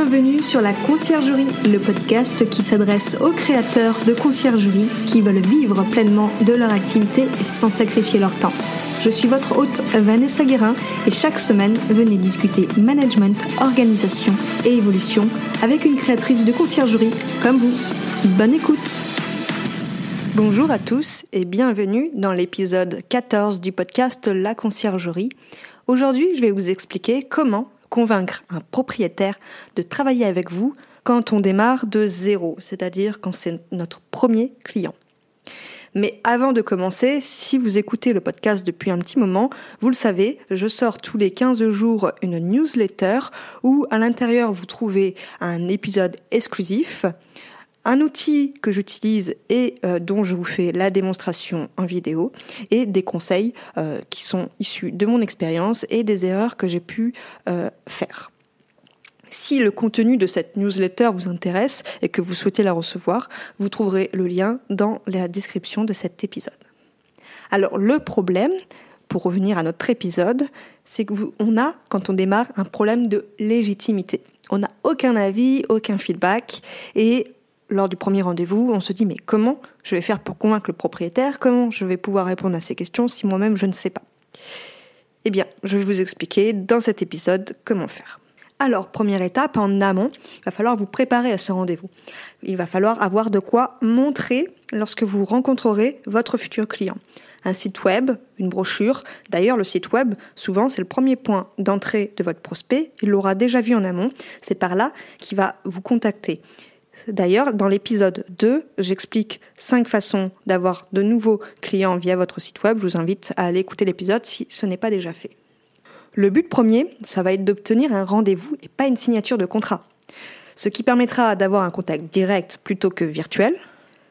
Bienvenue sur la Conciergerie, le podcast qui s'adresse aux créateurs de conciergerie qui veulent vivre pleinement de leur activité sans sacrifier leur temps. Je suis votre hôte Vanessa Guérin et chaque semaine, venez discuter management, organisation et évolution avec une créatrice de conciergerie comme vous. Bonne écoute Bonjour à tous et bienvenue dans l'épisode 14 du podcast La Conciergerie. Aujourd'hui, je vais vous expliquer comment convaincre un propriétaire de travailler avec vous quand on démarre de zéro, c'est-à-dire quand c'est notre premier client. Mais avant de commencer, si vous écoutez le podcast depuis un petit moment, vous le savez, je sors tous les 15 jours une newsletter où à l'intérieur vous trouvez un épisode exclusif, un outil que j'utilise et euh, dont je vous fais la démonstration en vidéo et des conseils euh, qui sont issus de mon expérience et des erreurs que j'ai pu euh, faire. Si le contenu de cette newsletter vous intéresse et que vous souhaitez la recevoir, vous trouverez le lien dans la description de cet épisode. Alors le problème, pour revenir à notre épisode, c'est qu'on a, quand on démarre, un problème de légitimité. On n'a aucun avis, aucun feedback, et lors du premier rendez-vous, on se dit mais comment je vais faire pour convaincre le propriétaire? Comment je vais pouvoir répondre à ces questions si moi-même je ne sais pas? Eh bien, je vais vous expliquer dans cet épisode comment faire. Alors, première étape, en amont, il va falloir vous préparer à ce rendez-vous. Il va falloir avoir de quoi montrer lorsque vous rencontrerez votre futur client. Un site web, une brochure. D'ailleurs, le site web, souvent, c'est le premier point d'entrée de votre prospect. Il l'aura déjà vu en amont. C'est par là qu'il va vous contacter. D'ailleurs, dans l'épisode 2, j'explique 5 façons d'avoir de nouveaux clients via votre site web. Je vous invite à aller écouter l'épisode si ce n'est pas déjà fait. Le but premier, ça va être d'obtenir un rendez-vous et pas une signature de contrat. Ce qui permettra d'avoir un contact direct plutôt que virtuel,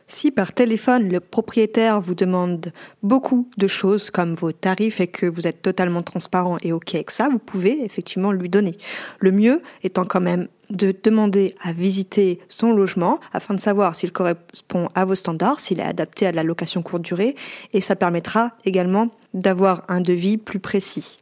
si par téléphone le propriétaire vous demande beaucoup de choses comme vos tarifs et que vous êtes totalement transparent et OK avec ça, vous pouvez effectivement lui donner. Le mieux étant quand même de demander à visiter son logement afin de savoir s'il correspond à vos standards, s'il est adapté à la location courte durée et ça permettra également d'avoir un devis plus précis.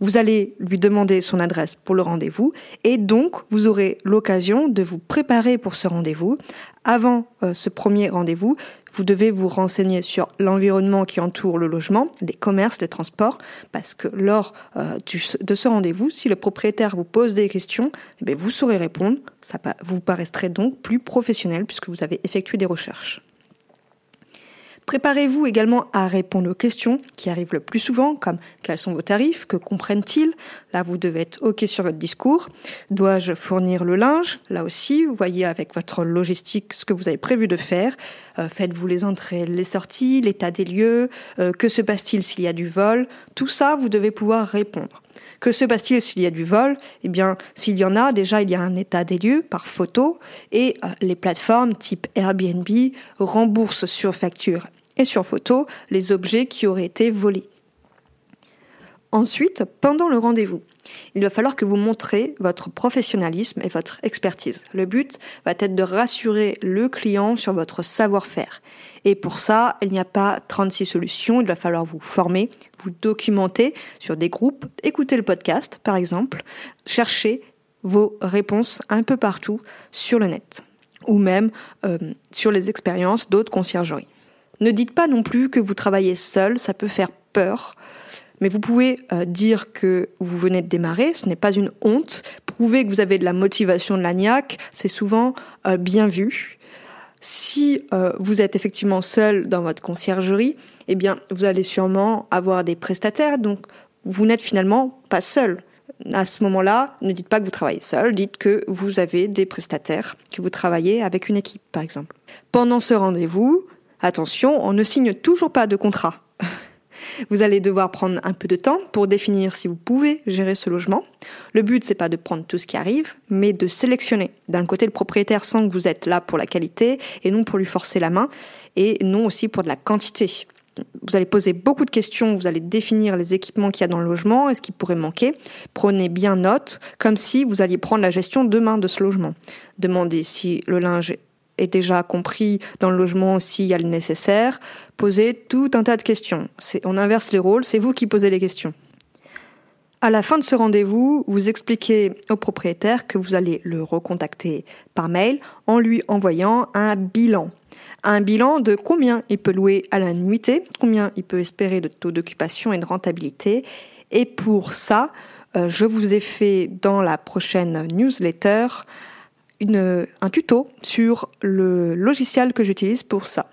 Vous allez lui demander son adresse pour le rendez-vous et donc vous aurez l'occasion de vous préparer pour ce rendez-vous. Avant euh, ce premier rendez-vous, vous devez vous renseigner sur l'environnement qui entoure le logement, les commerces, les transports, parce que lors euh, de ce rendez-vous, si le propriétaire vous pose des questions, eh vous saurez répondre. Ça vous paraîtrez donc plus professionnel puisque vous avez effectué des recherches. Préparez-vous également à répondre aux questions qui arrivent le plus souvent, comme quels sont vos tarifs, que comprennent-ils? Là, vous devez être OK sur votre discours. Dois-je fournir le linge? Là aussi, vous voyez avec votre logistique ce que vous avez prévu de faire. Euh, faites-vous les entrées, les sorties, l'état des lieux euh, Que se passe-t-il s'il y a du vol? Tout ça, vous devez pouvoir répondre. Que se passe-t-il s'il y a du vol Eh bien, s'il y en a, déjà, il y a un état des lieux par photo et euh, les plateformes type Airbnb remboursent sur facture et sur photo les objets qui auraient été volés. Ensuite, pendant le rendez-vous, il va falloir que vous montrez votre professionnalisme et votre expertise. Le but va être de rassurer le client sur votre savoir-faire. Et pour ça, il n'y a pas 36 solutions, il va falloir vous former, vous documenter sur des groupes, écouter le podcast par exemple, chercher vos réponses un peu partout sur le net ou même euh, sur les expériences d'autres conciergeries. Ne dites pas non plus que vous travaillez seul, ça peut faire peur. Mais vous pouvez euh, dire que vous venez de démarrer, ce n'est pas une honte. Prouver que vous avez de la motivation de l'agnac, c'est souvent euh, bien vu. Si euh, vous êtes effectivement seul dans votre conciergerie, eh bien, vous allez sûrement avoir des prestataires, donc vous n'êtes finalement pas seul. À ce moment-là, ne dites pas que vous travaillez seul, dites que vous avez des prestataires, que vous travaillez avec une équipe, par exemple. Pendant ce rendez-vous, attention, on ne signe toujours pas de contrat. Vous allez devoir prendre un peu de temps pour définir si vous pouvez gérer ce logement. Le but, c'est pas de prendre tout ce qui arrive, mais de sélectionner. D'un côté, le propriétaire sent que vous êtes là pour la qualité et non pour lui forcer la main, et non aussi pour de la quantité. Vous allez poser beaucoup de questions, vous allez définir les équipements qu'il y a dans le logement et ce qui pourrait manquer. Prenez bien note, comme si vous alliez prendre la gestion demain de ce logement. Demandez si le linge est déjà compris dans le logement s'il y a le nécessaire. Posez tout un tas de questions. On inverse les rôles, c'est vous qui posez les questions. À la fin de ce rendez-vous, vous expliquez au propriétaire que vous allez le recontacter par mail en lui envoyant un bilan. Un bilan de combien il peut louer à la nuitée, combien il peut espérer de taux d'occupation et de rentabilité. Et pour ça, euh, je vous ai fait dans la prochaine newsletter un tuto sur le logiciel que j'utilise pour ça.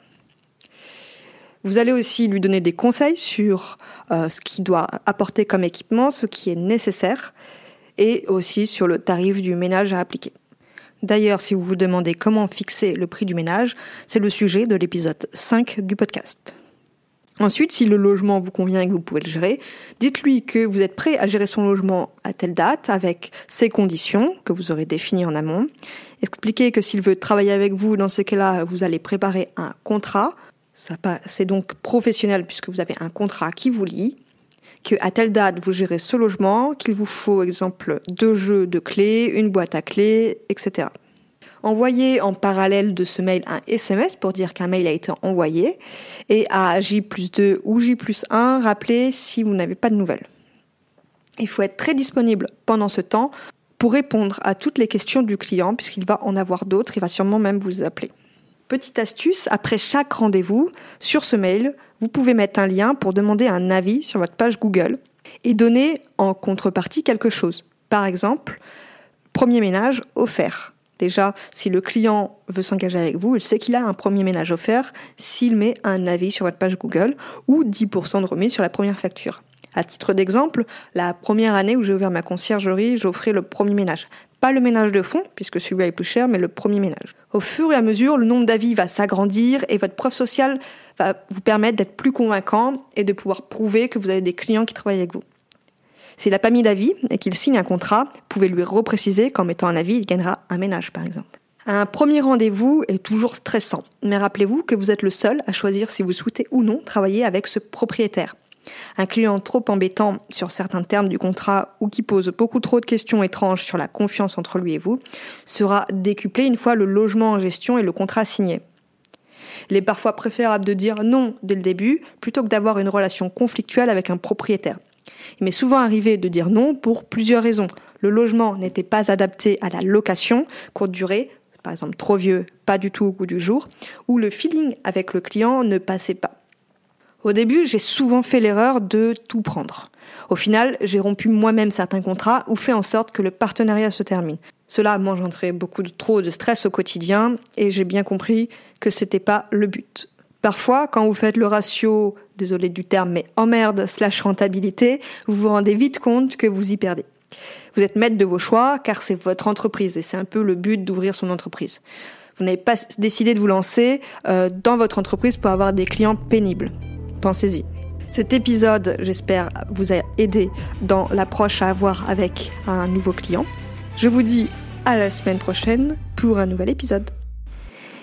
Vous allez aussi lui donner des conseils sur euh, ce qu'il doit apporter comme équipement, ce qui est nécessaire, et aussi sur le tarif du ménage à appliquer. D'ailleurs, si vous vous demandez comment fixer le prix du ménage, c'est le sujet de l'épisode 5 du podcast. Ensuite, si le logement vous convient et que vous pouvez le gérer, dites-lui que vous êtes prêt à gérer son logement à telle date avec ces conditions que vous aurez définies en amont. Expliquez que s'il veut travailler avec vous, dans ce cas-là, vous allez préparer un contrat. C'est donc professionnel puisque vous avez un contrat qui vous lie. Que à telle date vous gérez ce logement, qu'il vous faut, exemple, deux jeux de clés, une boîte à clés, etc. Envoyez en parallèle de ce mail un SMS pour dire qu'un mail a été envoyé. Et à J plus 2 ou J plus 1, rappelez si vous n'avez pas de nouvelles. Il faut être très disponible pendant ce temps pour répondre à toutes les questions du client, puisqu'il va en avoir d'autres, il va sûrement même vous appeler. Petite astuce, après chaque rendez-vous, sur ce mail, vous pouvez mettre un lien pour demander un avis sur votre page Google et donner en contrepartie quelque chose. Par exemple, premier ménage offert. Déjà, si le client veut s'engager avec vous, il sait qu'il a un premier ménage offert s'il met un avis sur votre page Google ou 10% de remise sur la première facture. À titre d'exemple, la première année où j'ai ouvert ma conciergerie, j'offrais le premier ménage. Pas le ménage de fond, puisque celui-là est plus cher, mais le premier ménage. Au fur et à mesure, le nombre d'avis va s'agrandir et votre preuve sociale va vous permettre d'être plus convaincant et de pouvoir prouver que vous avez des clients qui travaillent avec vous. S'il n'a pas mis d'avis et qu'il signe un contrat, vous pouvez lui repréciser qu'en mettant un avis, il gagnera un ménage, par exemple. Un premier rendez-vous est toujours stressant, mais rappelez-vous que vous êtes le seul à choisir si vous souhaitez ou non travailler avec ce propriétaire. Un client trop embêtant sur certains termes du contrat ou qui pose beaucoup trop de questions étranges sur la confiance entre lui et vous sera décuplé une fois le logement en gestion et le contrat signé. Il est parfois préférable de dire non dès le début plutôt que d'avoir une relation conflictuelle avec un propriétaire. Il m'est souvent arrivé de dire non pour plusieurs raisons. Le logement n'était pas adapté à la location, courte durée, par exemple trop vieux, pas du tout au goût du jour, ou le feeling avec le client ne passait pas. Au début, j'ai souvent fait l'erreur de tout prendre. Au final, j'ai rompu moi-même certains contrats ou fait en sorte que le partenariat se termine. Cela m'engendrait beaucoup trop de stress au quotidien et j'ai bien compris que c'était pas le but. Parfois, quand vous faites le ratio, désolé du terme, mais emmerde slash rentabilité, vous vous rendez vite compte que vous y perdez. Vous êtes maître de vos choix car c'est votre entreprise et c'est un peu le but d'ouvrir son entreprise. Vous n'avez pas décidé de vous lancer euh, dans votre entreprise pour avoir des clients pénibles. Pensez-y. Cet épisode, j'espère, vous a aidé dans l'approche à avoir avec un nouveau client. Je vous dis à la semaine prochaine pour un nouvel épisode.